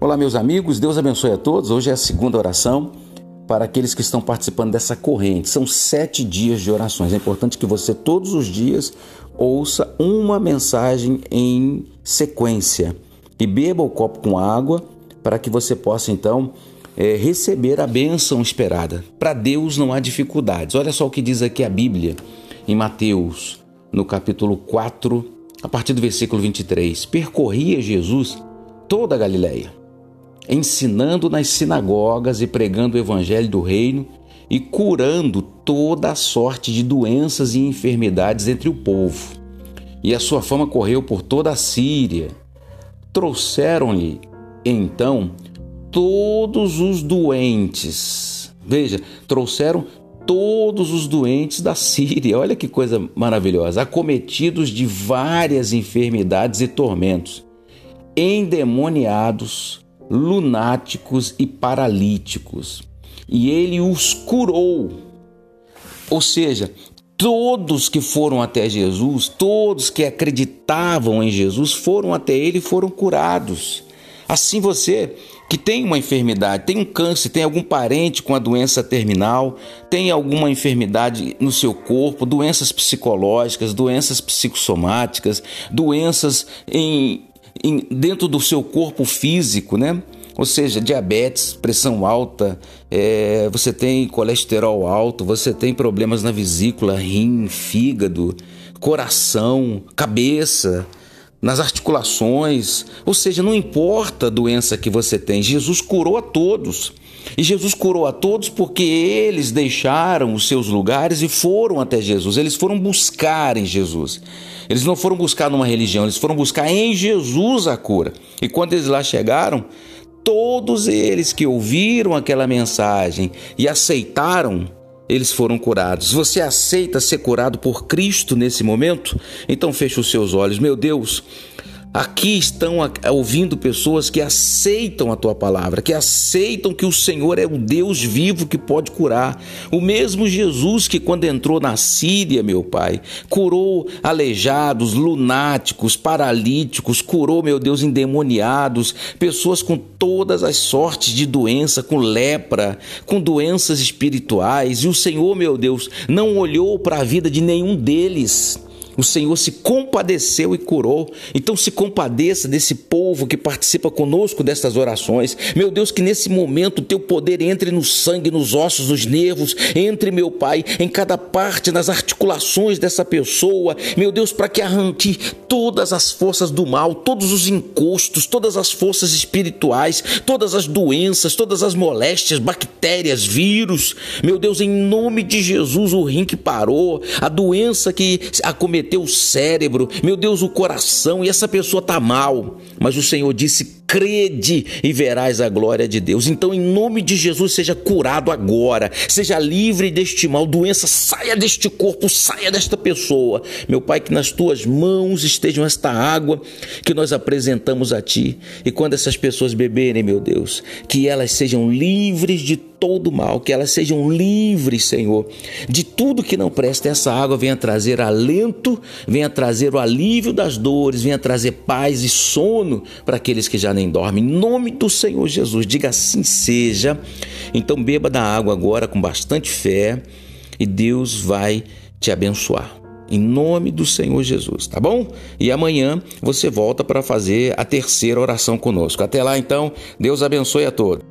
Olá, meus amigos, Deus abençoe a todos. Hoje é a segunda oração para aqueles que estão participando dessa corrente. São sete dias de orações. É importante que você todos os dias ouça uma mensagem em sequência e beba o copo com água para que você possa então é, receber a bênção esperada. Para Deus não há dificuldades. Olha só o que diz aqui a Bíblia em Mateus, no capítulo 4, a partir do versículo 23. Percorria Jesus toda a Galileia ensinando nas sinagogas e pregando o evangelho do reino e curando toda a sorte de doenças e enfermidades entre o povo. E a sua fama correu por toda a Síria. Trouxeram-lhe então todos os doentes. Veja, trouxeram todos os doentes da Síria. Olha que coisa maravilhosa, acometidos de várias enfermidades e tormentos, endemoniados, lunáticos e paralíticos, e ele os curou. Ou seja, todos que foram até Jesus, todos que acreditavam em Jesus, foram até ele e foram curados. Assim você que tem uma enfermidade, tem um câncer, tem algum parente com a doença terminal, tem alguma enfermidade no seu corpo, doenças psicológicas, doenças psicossomáticas, doenças em em, dentro do seu corpo físico, né? Ou seja, diabetes, pressão alta, é, você tem colesterol alto, você tem problemas na vesícula, rim, fígado, coração, cabeça, nas articulações. Ou seja, não importa a doença que você tem, Jesus curou a todos. E Jesus curou a todos porque eles deixaram os seus lugares e foram até Jesus. Eles foram buscar em Jesus. Eles não foram buscar numa religião, eles foram buscar em Jesus a cura. E quando eles lá chegaram, todos eles que ouviram aquela mensagem e aceitaram, eles foram curados. Você aceita ser curado por Cristo nesse momento? Então feche os seus olhos. Meu Deus, Aqui estão ouvindo pessoas que aceitam a tua palavra, que aceitam que o Senhor é o Deus vivo que pode curar. O mesmo Jesus que, quando entrou na Síria, meu Pai, curou aleijados, lunáticos, paralíticos, curou, meu Deus, endemoniados, pessoas com todas as sortes de doença, com lepra, com doenças espirituais. E o Senhor, meu Deus, não olhou para a vida de nenhum deles o Senhor se compadeceu e curou. Então se compadeça desse povo que participa conosco destas orações. Meu Deus, que nesse momento o teu poder entre no sangue, nos ossos, nos nervos, entre, meu Pai, em cada parte, nas articulações dessa pessoa. Meu Deus, para que arranque todas as forças do mal, todos os encostos, todas as forças espirituais, todas as doenças, todas as moléstias, bactérias, vírus. Meu Deus, em nome de Jesus, o rim que parou, a doença que acometeu teu cérebro, meu Deus, o coração, e essa pessoa está mal. Mas o Senhor disse: crede e verás a glória de Deus. Então, em nome de Jesus, seja curado agora, seja livre deste mal, doença, saia deste corpo, saia desta pessoa. Meu Pai, que nas tuas mãos estejam esta água que nós apresentamos a Ti. E quando essas pessoas beberem, meu Deus, que elas sejam livres de todo mal, que elas sejam livres, Senhor, de tudo que não presta. Essa água venha trazer alento, venha trazer o alívio das dores, venha trazer paz e sono para aqueles que já nem dormem. Em nome do Senhor Jesus, diga assim seja. Então beba da água agora com bastante fé e Deus vai te abençoar. Em nome do Senhor Jesus, tá bom? E amanhã você volta para fazer a terceira oração conosco. Até lá então, Deus abençoe a todos.